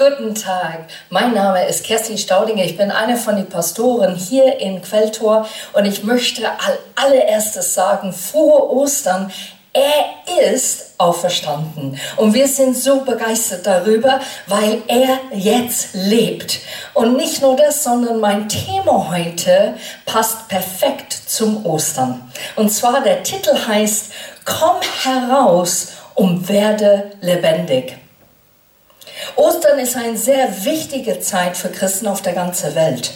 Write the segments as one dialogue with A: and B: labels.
A: Guten Tag, mein Name ist Kerstin Staudinger. Ich bin eine von den Pastoren hier in Quelltor und ich möchte allererstes sagen, frohe Ostern. Er ist auferstanden und wir sind so begeistert darüber, weil er jetzt lebt. Und nicht nur das, sondern mein Thema heute passt perfekt zum Ostern. Und zwar der Titel heißt, komm heraus und werde lebendig. Ostern ist eine sehr wichtige Zeit für Christen auf der ganzen Welt.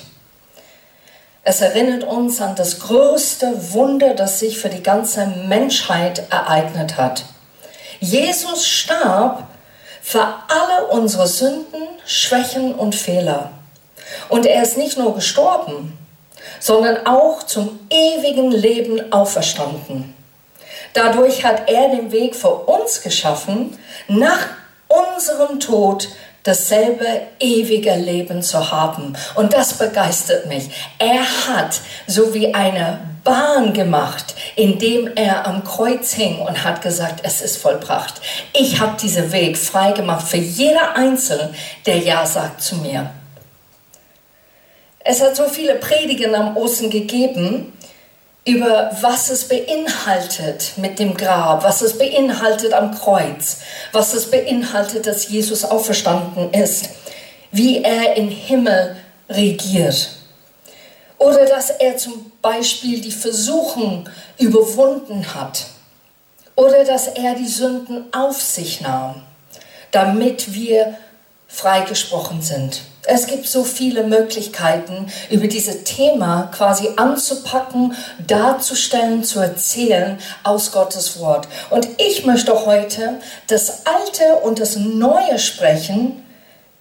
A: Es erinnert uns an das größte Wunder, das sich für die ganze Menschheit ereignet hat. Jesus starb für alle unsere Sünden, Schwächen und Fehler. Und er ist nicht nur gestorben, sondern auch zum ewigen Leben auferstanden. Dadurch hat er den Weg für uns geschaffen, nach unserem Tod dasselbe ewige Leben zu haben. Und das begeistert mich. Er hat so wie eine Bahn gemacht, indem er am Kreuz hing und hat gesagt, es ist vollbracht. Ich habe diesen Weg frei gemacht für jeder Einzelne, der Ja sagt zu mir. Es hat so viele Predigen am Osten gegeben, über was es beinhaltet mit dem Grab, was es beinhaltet am Kreuz, was es beinhaltet, dass Jesus auferstanden ist, wie er im Himmel regiert. Oder dass er zum Beispiel die Versuchung überwunden hat. Oder dass er die Sünden auf sich nahm, damit wir freigesprochen sind. Es gibt so viele Möglichkeiten, über dieses Thema quasi anzupacken, darzustellen, zu erzählen aus Gottes Wort. Und ich möchte heute das Alte und das Neue sprechen.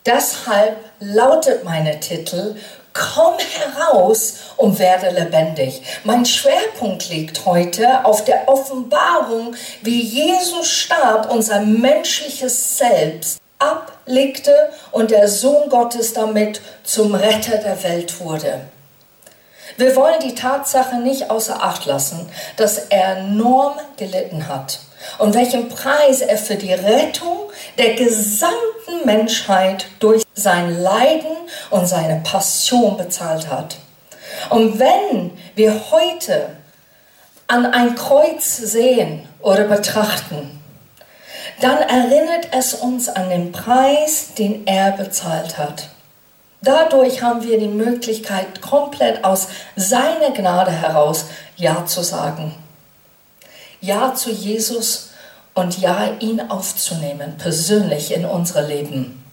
A: Deshalb lautet mein Titel Komm heraus und werde lebendig. Mein Schwerpunkt liegt heute auf der Offenbarung, wie Jesus starb, unser menschliches Selbst ablegte und der Sohn Gottes damit zum Retter der Welt wurde. Wir wollen die Tatsache nicht außer Acht lassen, dass er enorm gelitten hat und welchen Preis er für die Rettung der gesamten Menschheit durch sein Leiden und seine Passion bezahlt hat. Und wenn wir heute an ein Kreuz sehen oder betrachten, dann erinnert es uns an den Preis, den er bezahlt hat. Dadurch haben wir die Möglichkeit, komplett aus seiner Gnade heraus Ja zu sagen. Ja zu Jesus und Ja, ihn aufzunehmen, persönlich in unser Leben.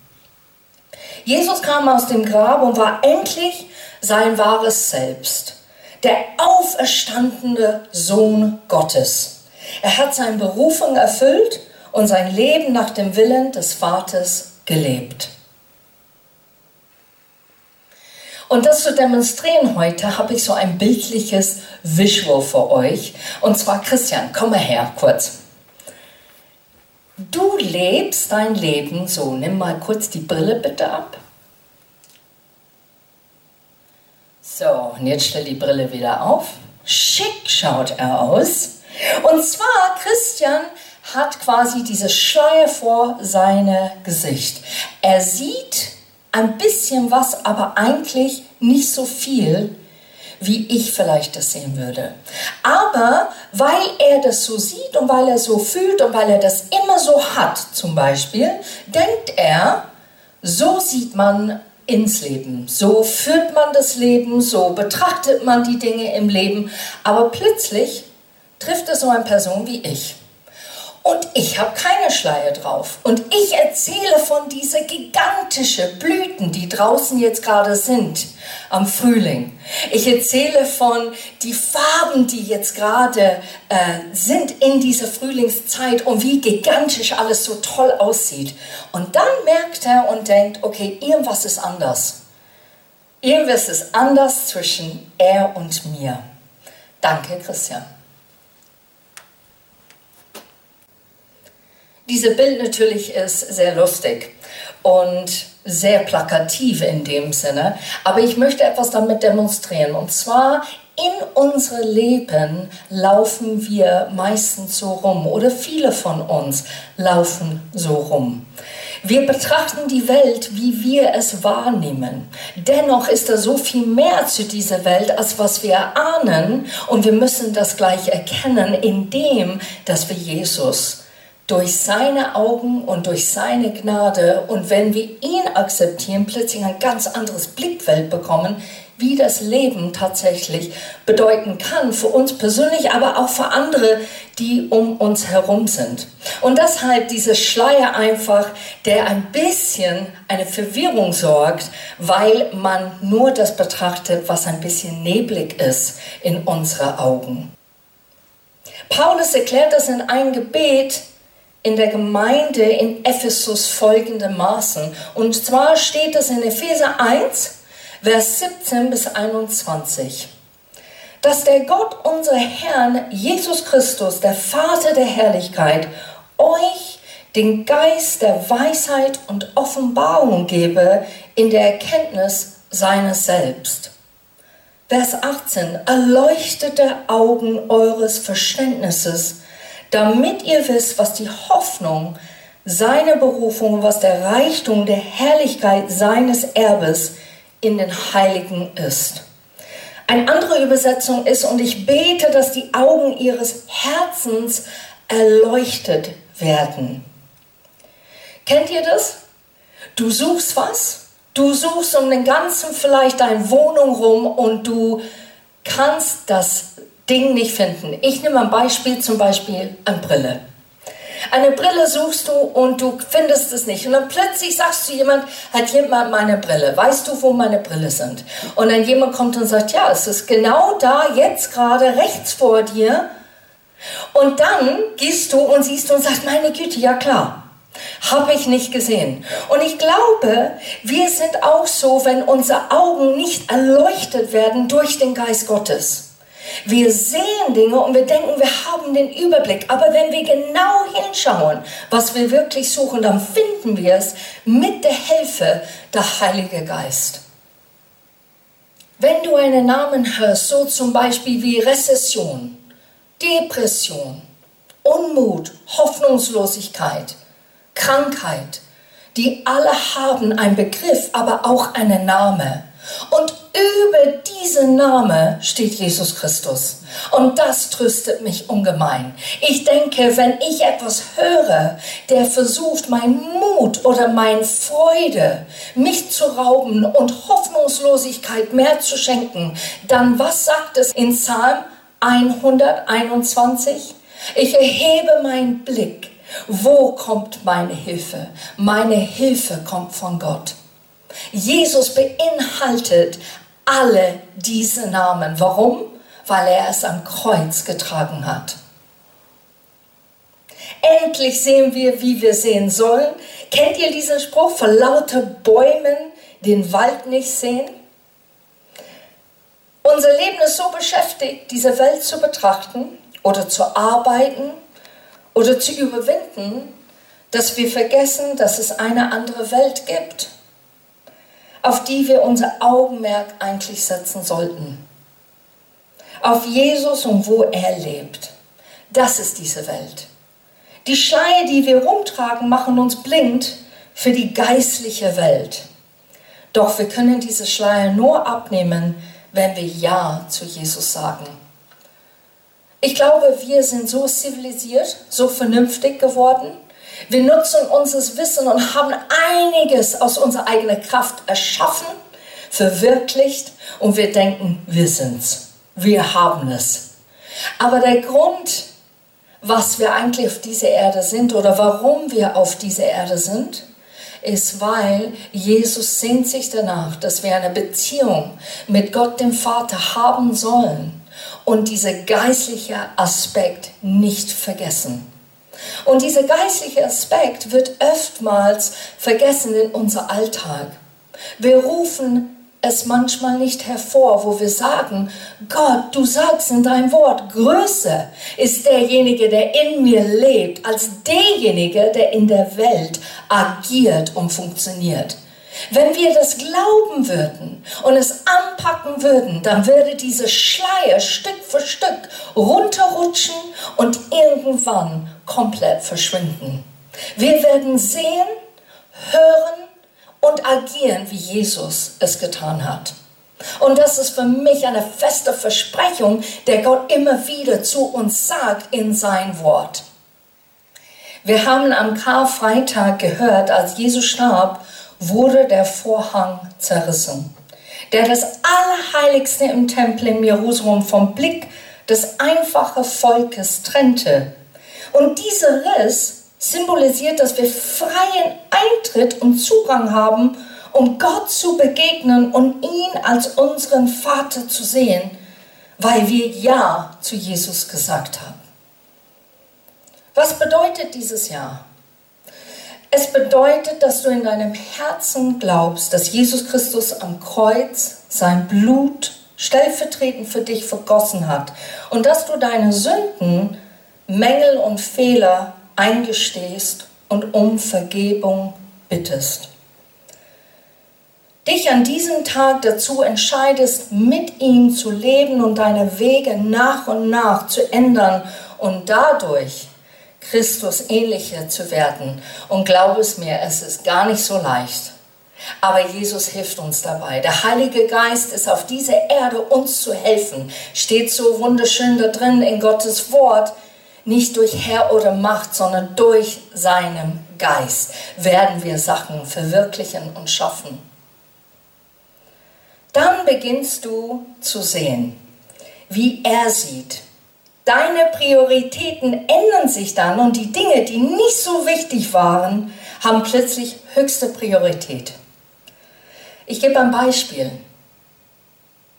A: Jesus kam aus dem Grab und war endlich sein wahres Selbst, der auferstandene Sohn Gottes. Er hat seine Berufung erfüllt und sein Leben nach dem Willen des Vaters gelebt. Und das zu demonstrieren heute habe ich so ein bildliches Visual für euch. Und zwar, Christian, komm mal her kurz. Du lebst dein Leben so. Nimm mal kurz die Brille bitte ab. So, und jetzt stell die Brille wieder auf. Schick schaut er aus. Und zwar, Christian hat quasi diese Schleier vor seinem Gesicht. Er sieht ein bisschen was, aber eigentlich nicht so viel, wie ich vielleicht das sehen würde. Aber weil er das so sieht und weil er so fühlt und weil er das immer so hat, zum Beispiel, denkt er, so sieht man ins Leben. So führt man das Leben, so betrachtet man die Dinge im Leben. Aber plötzlich trifft es so eine Person wie ich. Und ich habe keine Schleier drauf. Und ich erzähle von diesen gigantischen Blüten, die draußen jetzt gerade sind am Frühling. Ich erzähle von die Farben, die jetzt gerade äh, sind in dieser Frühlingszeit und wie gigantisch alles so toll aussieht. Und dann merkt er und denkt, okay, irgendwas ist anders. Irgendwas ist anders zwischen er und mir. Danke, Christian. Diese Bild natürlich ist sehr lustig und sehr plakativ in dem Sinne, aber ich möchte etwas damit demonstrieren. Und zwar in unserem Leben laufen wir meistens so rum oder viele von uns laufen so rum. Wir betrachten die Welt, wie wir es wahrnehmen. Dennoch ist da so viel mehr zu dieser Welt, als was wir ahnen. Und wir müssen das gleich erkennen, indem, dass wir Jesus durch seine Augen und durch seine Gnade und wenn wir ihn akzeptieren, plötzlich ein ganz anderes Blickfeld bekommen, wie das Leben tatsächlich bedeuten kann, für uns persönlich, aber auch für andere, die um uns herum sind. Und deshalb dieser Schleier einfach, der ein bisschen eine Verwirrung sorgt, weil man nur das betrachtet, was ein bisschen neblig ist in unsere Augen. Paulus erklärt das in einem Gebet, in der Gemeinde in Ephesus folgendermaßen. Und zwar steht es in Epheser 1, Vers 17 bis 21. Dass der Gott, unser Herrn Jesus Christus, der Vater der Herrlichkeit, euch den Geist der Weisheit und Offenbarung gebe in der Erkenntnis seines Selbst. Vers 18. Erleuchtete Augen eures Verständnisses, damit ihr wisst, was die Hoffnung seiner Berufung, was der Reichtum der Herrlichkeit seines Erbes in den Heiligen ist. Eine andere Übersetzung ist, und ich bete, dass die Augen ihres Herzens erleuchtet werden. Kennt ihr das? Du suchst was, du suchst um den ganzen vielleicht deine Wohnung rum und du kannst das Ding nicht finden. Ich nehme ein Beispiel, zum Beispiel eine Brille. Eine Brille suchst du und du findest es nicht. Und dann plötzlich sagst du jemand, hat jemand meine Brille? Weißt du, wo meine Brille sind? Und dann jemand kommt und sagt, ja, es ist genau da, jetzt gerade rechts vor dir. Und dann gehst du und siehst und sagst, meine Güte, ja klar. Habe ich nicht gesehen. Und ich glaube, wir sind auch so, wenn unsere Augen nicht erleuchtet werden durch den Geist Gottes. Wir sehen Dinge und wir denken, wir haben den Überblick. Aber wenn wir genau hinschauen, was wir wirklich suchen, dann finden wir es mit der Hilfe der Heilige Geist. Wenn du einen Namen hörst, so zum Beispiel wie Rezession, Depression, Unmut, Hoffnungslosigkeit, Krankheit, die alle haben einen Begriff, aber auch einen Namen. Und über diesen Name steht Jesus Christus. Und das tröstet mich ungemein. Ich denke, wenn ich etwas höre, der versucht, mein Mut oder mein Freude, mich zu rauben und Hoffnungslosigkeit mehr zu schenken, dann was sagt es in Psalm 121? Ich erhebe meinen Blick. Wo kommt meine Hilfe? Meine Hilfe kommt von Gott. Jesus beinhaltet alle diese Namen. Warum? Weil er es am Kreuz getragen hat. Endlich sehen wir, wie wir sehen sollen. Kennt ihr diesen Spruch? Vor lauter Bäumen den Wald nicht sehen? Unser Leben ist so beschäftigt, diese Welt zu betrachten oder zu arbeiten oder zu überwinden, dass wir vergessen, dass es eine andere Welt gibt auf die wir unser Augenmerk eigentlich setzen sollten. Auf Jesus und wo er lebt. Das ist diese Welt. Die Schleier, die wir rumtragen, machen uns blind für die geistliche Welt. Doch wir können diese Schleier nur abnehmen, wenn wir Ja zu Jesus sagen. Ich glaube, wir sind so zivilisiert, so vernünftig geworden, wir nutzen unser Wissen und haben einiges aus unserer eigenen Kraft erschaffen, verwirklicht und wir denken, wir sind's. Wir haben es. Aber der Grund, was wir eigentlich auf dieser Erde sind oder warum wir auf dieser Erde sind, ist, weil Jesus sehnt sich danach, dass wir eine Beziehung mit Gott dem Vater haben sollen und dieser geistliche Aspekt nicht vergessen. Und dieser geistliche Aspekt wird oftmals vergessen in unserem Alltag. Wir rufen es manchmal nicht hervor, wo wir sagen, Gott, du sagst in deinem Wort, größer ist derjenige, der in mir lebt, als derjenige, der in der Welt agiert und funktioniert. Wenn wir das glauben würden und es anpacken würden, dann würde diese Schleier Stück für Stück runterrutschen und irgendwann komplett verschwinden. Wir werden sehen, hören und agieren, wie Jesus es getan hat. Und das ist für mich eine feste Versprechung, der Gott immer wieder zu uns sagt in sein Wort. Wir haben am Karfreitag gehört, als Jesus starb, wurde der Vorhang zerrissen, der das Allerheiligste im Tempel in Jerusalem vom Blick des einfachen Volkes trennte. Und dieser Riss symbolisiert, dass wir freien Eintritt und Zugang haben um Gott zu begegnen und ihn als unseren Vater zu sehen, weil wir Ja zu Jesus gesagt haben. Was bedeutet dieses Ja? Es bedeutet, dass du in deinem Herzen glaubst, dass Jesus Christus am Kreuz sein Blut stellvertretend für dich vergossen hat und dass du deine Sünden, Mängel und Fehler eingestehst und um Vergebung bittest. Dich an diesem Tag dazu entscheidest, mit ihm zu leben und deine Wege nach und nach zu ändern und dadurch Christus ähnlicher zu werden. Und glaub es mir, es ist gar nicht so leicht. Aber Jesus hilft uns dabei. Der Heilige Geist ist auf dieser Erde, uns zu helfen. Steht so wunderschön da drin in Gottes Wort. Nicht durch Herr oder Macht, sondern durch seinen Geist werden wir Sachen verwirklichen und schaffen dann beginnst du zu sehen, wie er sieht. Deine Prioritäten ändern sich dann und die Dinge, die nicht so wichtig waren, haben plötzlich höchste Priorität. Ich gebe ein Beispiel.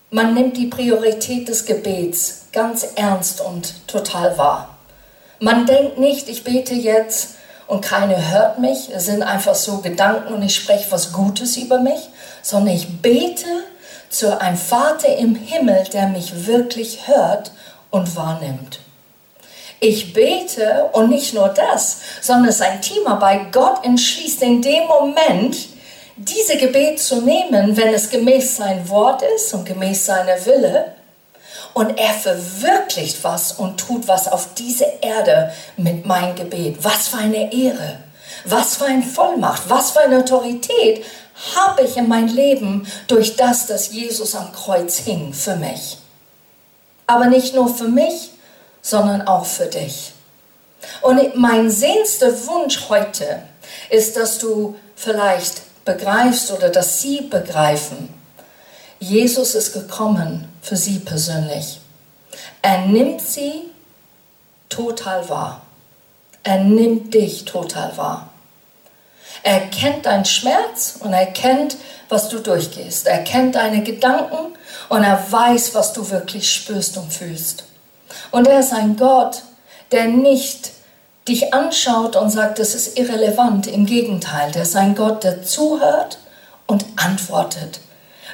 A: Man nimmt die Priorität des Gebets ganz ernst und total wahr. Man denkt nicht, ich bete jetzt und keiner hört mich, es sind einfach so Gedanken und ich spreche was Gutes über mich, sondern ich bete zu einem Vater im Himmel, der mich wirklich hört und wahrnimmt. Ich bete und nicht nur das, sondern es ist ein Teamarbeit. Gott entschließt in dem Moment, diese Gebet zu nehmen, wenn es gemäß sein Wort ist und gemäß seiner Wille. Und er verwirklicht was und tut was auf dieser Erde mit meinem Gebet. Was für eine Ehre, was für eine Vollmacht, was für eine Autorität habe ich in mein Leben durch das, dass Jesus am Kreuz hing für mich. Aber nicht nur für mich, sondern auch für dich. Und mein sehnster Wunsch heute ist, dass du vielleicht begreifst oder dass sie begreifen, Jesus ist gekommen für sie persönlich. Er nimmt sie total wahr. Er nimmt dich total wahr. Er kennt deinen Schmerz und er kennt, was du durchgehst. Er kennt deine Gedanken und er weiß, was du wirklich spürst und fühlst. Und er ist ein Gott, der nicht dich anschaut und sagt, das ist irrelevant. Im Gegenteil, der ist ein Gott, der zuhört und antwortet.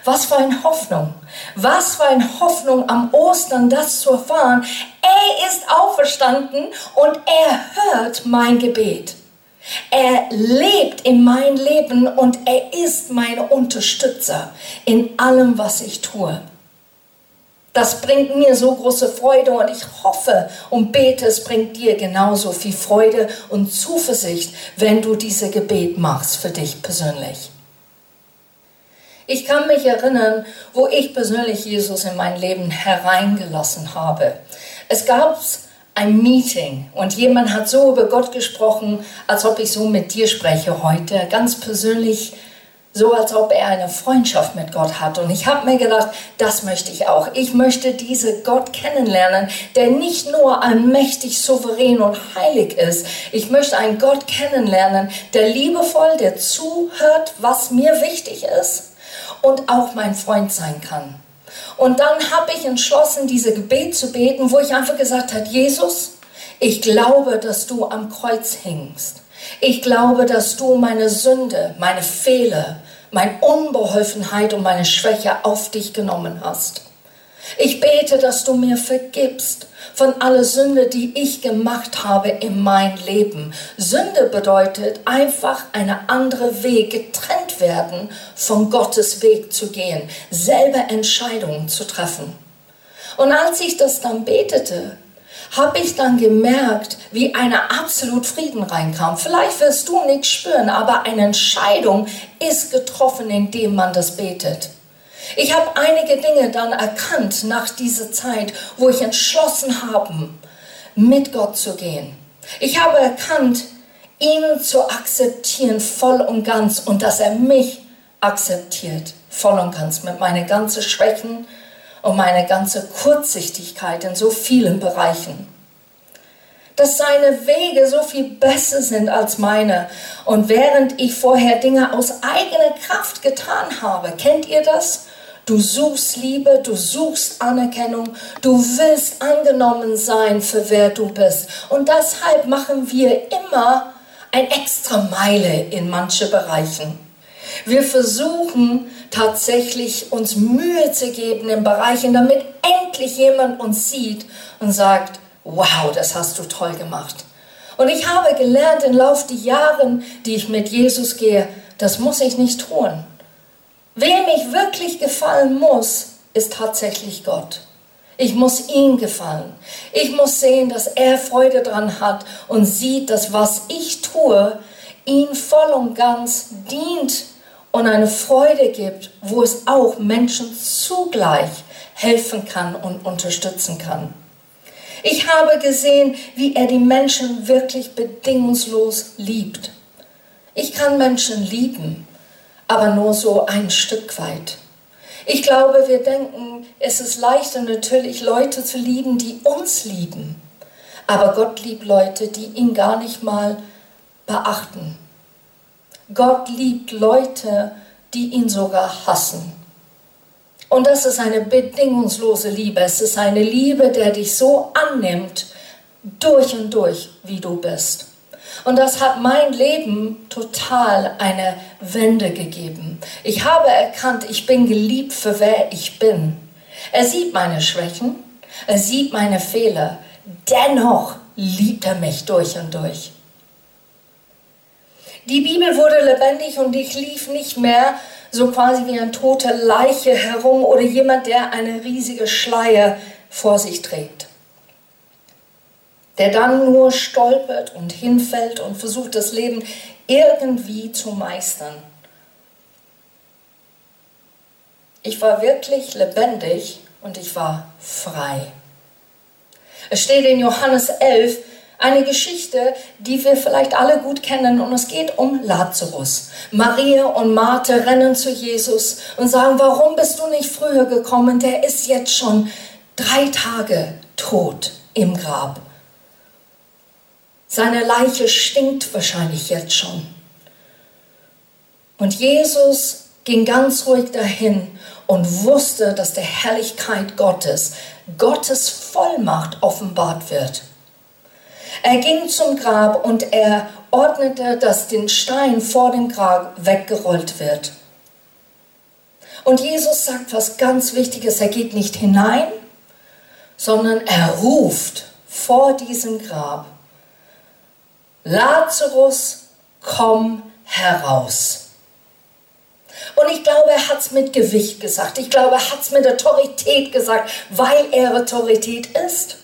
A: Was für eine Hoffnung. Was für eine Hoffnung am Ostern, das zu erfahren. Er ist auferstanden und er hört mein Gebet. Er lebt in mein Leben und er ist mein Unterstützer in allem, was ich tue. Das bringt mir so große Freude und ich hoffe und bete, es bringt dir genauso viel Freude und Zuversicht, wenn du diese Gebet machst für dich persönlich. Ich kann mich erinnern, wo ich persönlich Jesus in mein Leben hereingelassen habe. Es gab ein Meeting und jemand hat so über Gott gesprochen, als ob ich so mit dir spreche heute, ganz persönlich, so als ob er eine Freundschaft mit Gott hat. Und ich habe mir gedacht, das möchte ich auch. Ich möchte diese Gott kennenlernen, der nicht nur allmächtig, souverän und heilig ist. Ich möchte einen Gott kennenlernen, der liebevoll, der zuhört, was mir wichtig ist und auch mein Freund sein kann. Und dann habe ich entschlossen, diese Gebet zu beten, wo ich einfach gesagt habe, Jesus, ich glaube, dass du am Kreuz hängst. Ich glaube, dass du meine Sünde, meine Fehler, meine Unbeholfenheit und meine Schwäche auf dich genommen hast. Ich bete, dass du mir vergibst von aller Sünde, die ich gemacht habe in mein Leben. Sünde bedeutet einfach eine andere Weg, getrennt werden von Gottes Weg zu gehen, selber Entscheidungen zu treffen. Und als ich das dann betete, habe ich dann gemerkt, wie eine absolut Frieden reinkam. Vielleicht wirst du nichts spüren, aber eine Entscheidung ist getroffen, indem man das betet. Ich habe einige Dinge dann erkannt nach dieser Zeit, wo ich entschlossen habe, mit Gott zu gehen. Ich habe erkannt, ihn zu akzeptieren voll und ganz und dass er mich akzeptiert voll und ganz mit meinen ganzen Schwächen und meiner ganzen Kurzsichtigkeit in so vielen Bereichen. Dass seine Wege so viel besser sind als meine. Und während ich vorher Dinge aus eigener Kraft getan habe, kennt ihr das? Du suchst Liebe, du suchst Anerkennung, du willst angenommen sein für wer du bist. Und deshalb machen wir immer ein extra Meile in manche Bereichen. Wir versuchen tatsächlich uns Mühe zu geben in Bereichen, damit endlich jemand uns sieht und sagt, wow, das hast du toll gemacht. Und ich habe gelernt im Laufe der Jahre, die ich mit Jesus gehe, das muss ich nicht tun. Wem ich wirklich gefallen muss, ist tatsächlich Gott. Ich muss ihm gefallen. Ich muss sehen, dass er Freude dran hat und sieht, dass was ich tue, ihn voll und ganz dient und eine Freude gibt, wo es auch Menschen zugleich helfen kann und unterstützen kann. Ich habe gesehen, wie er die Menschen wirklich bedingungslos liebt. Ich kann Menschen lieben, aber nur so ein Stück weit. Ich glaube, wir denken, es ist leichter natürlich Leute zu lieben, die uns lieben. Aber Gott liebt Leute, die ihn gar nicht mal beachten. Gott liebt Leute, die ihn sogar hassen. Und das ist eine bedingungslose Liebe. Es ist eine Liebe, der dich so annimmt, durch und durch, wie du bist. Und das hat mein Leben total eine Wende gegeben. Ich habe erkannt, ich bin geliebt für wer ich bin. Er sieht meine Schwächen, er sieht meine Fehler. Dennoch liebt er mich durch und durch. Die Bibel wurde lebendig und ich lief nicht mehr so quasi wie eine tote Leiche herum oder jemand, der eine riesige Schleier vor sich trägt der dann nur stolpert und hinfällt und versucht, das Leben irgendwie zu meistern. Ich war wirklich lebendig und ich war frei. Es steht in Johannes 11 eine Geschichte, die wir vielleicht alle gut kennen und es geht um Lazarus. Maria und Martha rennen zu Jesus und sagen, warum bist du nicht früher gekommen? Der ist jetzt schon drei Tage tot im Grab. Seine Leiche stinkt wahrscheinlich jetzt schon. Und Jesus ging ganz ruhig dahin und wusste, dass der Herrlichkeit Gottes, Gottes Vollmacht offenbart wird. Er ging zum Grab und er ordnete, dass den Stein vor dem Grab weggerollt wird. Und Jesus sagt was ganz Wichtiges. Er geht nicht hinein, sondern er ruft vor diesem Grab Lazarus, komm heraus. Und ich glaube, er hat es mit Gewicht gesagt. Ich glaube, er hat es mit Autorität gesagt, weil er Autorität ist.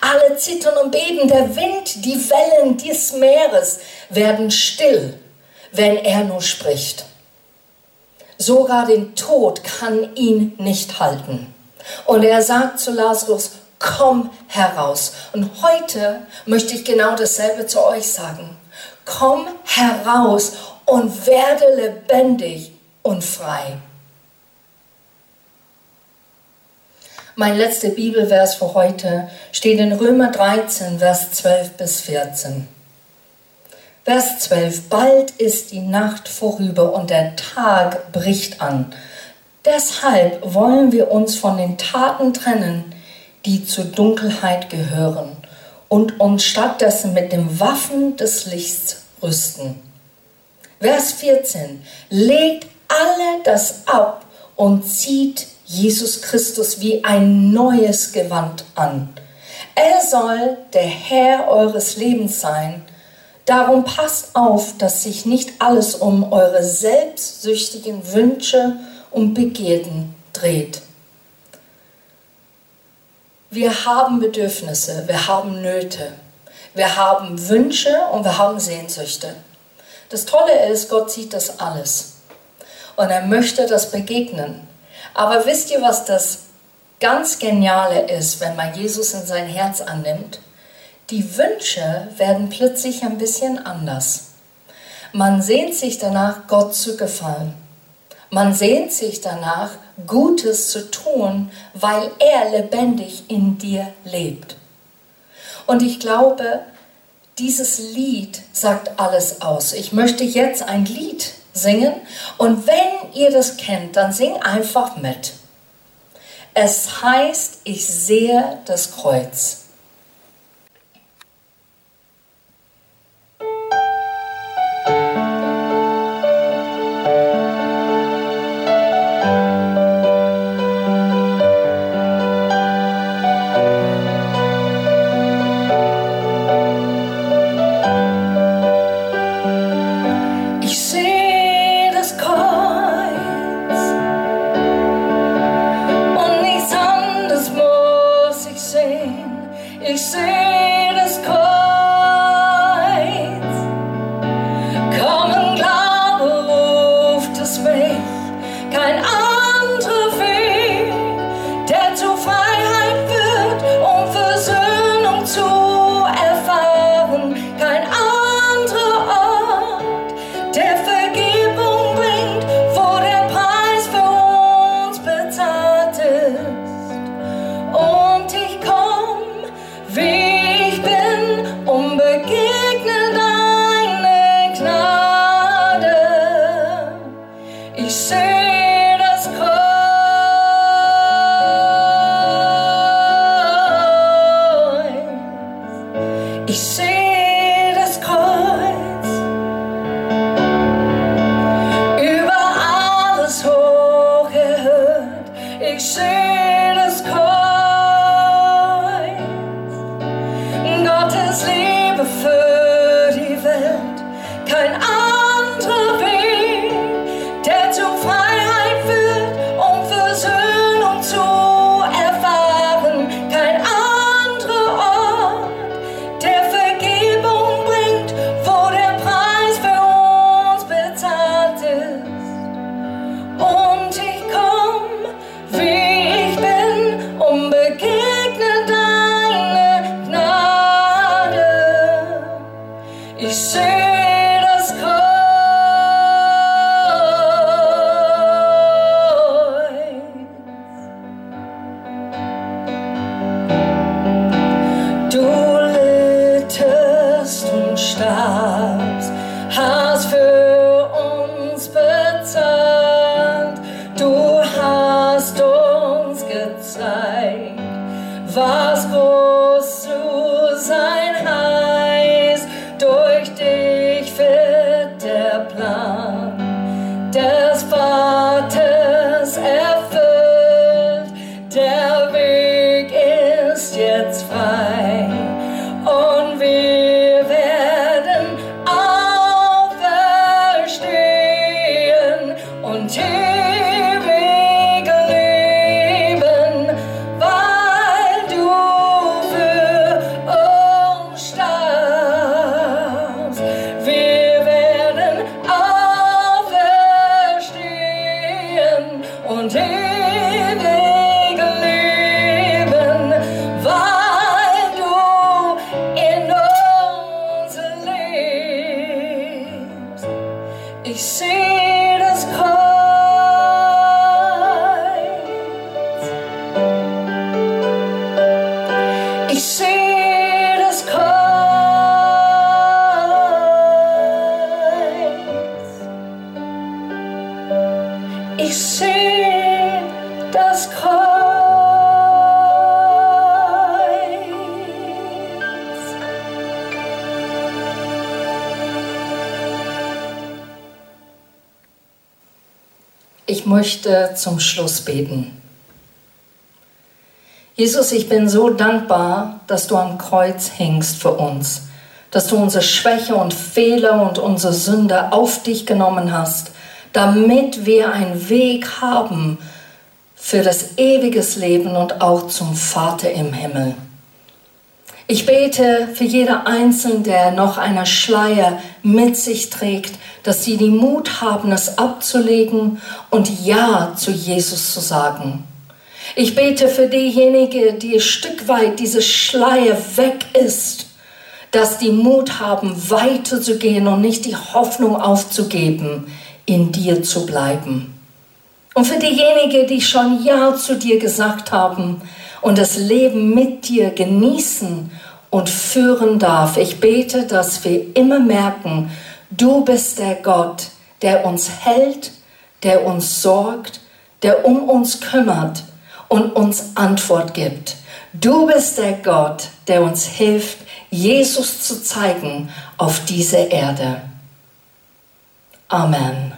A: Alle zittern und beben. Der Wind, die Wellen des Meeres werden still, wenn er nur spricht. Sogar den Tod kann ihn nicht halten. Und er sagt zu Lazarus, komm heraus. Und heute möchte ich genau dasselbe zu euch sagen. Komm heraus und werde lebendig und frei. Mein letzter Bibelvers für heute steht in Römer 13, Vers 12 bis 14. Vers 12. Bald ist die Nacht vorüber und der Tag bricht an. Deshalb wollen wir uns von den Taten trennen, die zur Dunkelheit gehören und uns stattdessen mit den Waffen des Lichts rüsten. Vers 14. Legt alle das ab und zieht Jesus Christus wie ein neues Gewand an. Er soll der Herr eures Lebens sein. Darum passt auf, dass sich nicht alles um eure selbstsüchtigen Wünsche und Begierden dreht. Wir haben Bedürfnisse, wir haben Nöte, wir haben Wünsche und wir haben Sehnsüchte. Das Tolle ist, Gott sieht das alles und er möchte das begegnen. Aber wisst ihr, was das ganz Geniale ist, wenn man Jesus in sein Herz annimmt? Die Wünsche werden plötzlich ein bisschen anders. Man sehnt sich danach, Gott zu gefallen. Man sehnt sich danach, Gutes zu tun, weil er lebendig in dir lebt. Und ich glaube, dieses Lied sagt alles aus. Ich möchte jetzt ein Lied singen und wenn ihr das kennt, dann sing einfach mit. Es heißt, ich sehe das Kreuz. vasco. sing. Möchte zum Schluss beten. Jesus, ich bin so dankbar, dass du am Kreuz hängst für uns, dass du unsere Schwäche und Fehler und unsere Sünde auf dich genommen hast, damit wir einen Weg haben für das ewiges Leben und auch zum Vater im Himmel. Ich bete für jeder Einzelne, der noch einer Schleier mit sich trägt, dass sie den Mut haben, es abzulegen und Ja zu Jesus zu sagen. Ich bete für diejenigen, die ein Stück weit diese Schleier weg ist, dass die Mut haben, weiterzugehen und nicht die Hoffnung aufzugeben, in dir zu bleiben. Und für diejenigen, die schon Ja zu dir gesagt haben, und das Leben mit dir genießen und führen darf. Ich bete, dass wir immer merken, du bist der Gott, der uns hält, der uns sorgt, der um uns kümmert und uns Antwort gibt. Du bist der Gott, der uns hilft, Jesus zu zeigen auf dieser Erde. Amen.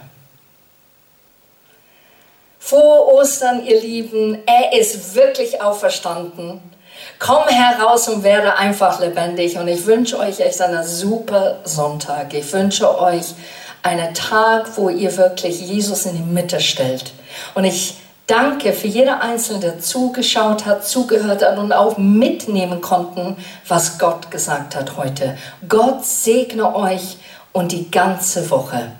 A: Vor Ostern, ihr Lieben, er ist wirklich auferstanden. Komm heraus und werde einfach lebendig. Und ich wünsche euch echt einen super Sonntag. Ich wünsche euch einen Tag, wo ihr wirklich Jesus in die Mitte stellt. Und ich danke für jeder Einzelne, der zugeschaut hat, zugehört hat und auch mitnehmen konnten, was Gott gesagt hat heute. Gott segne euch und die ganze Woche.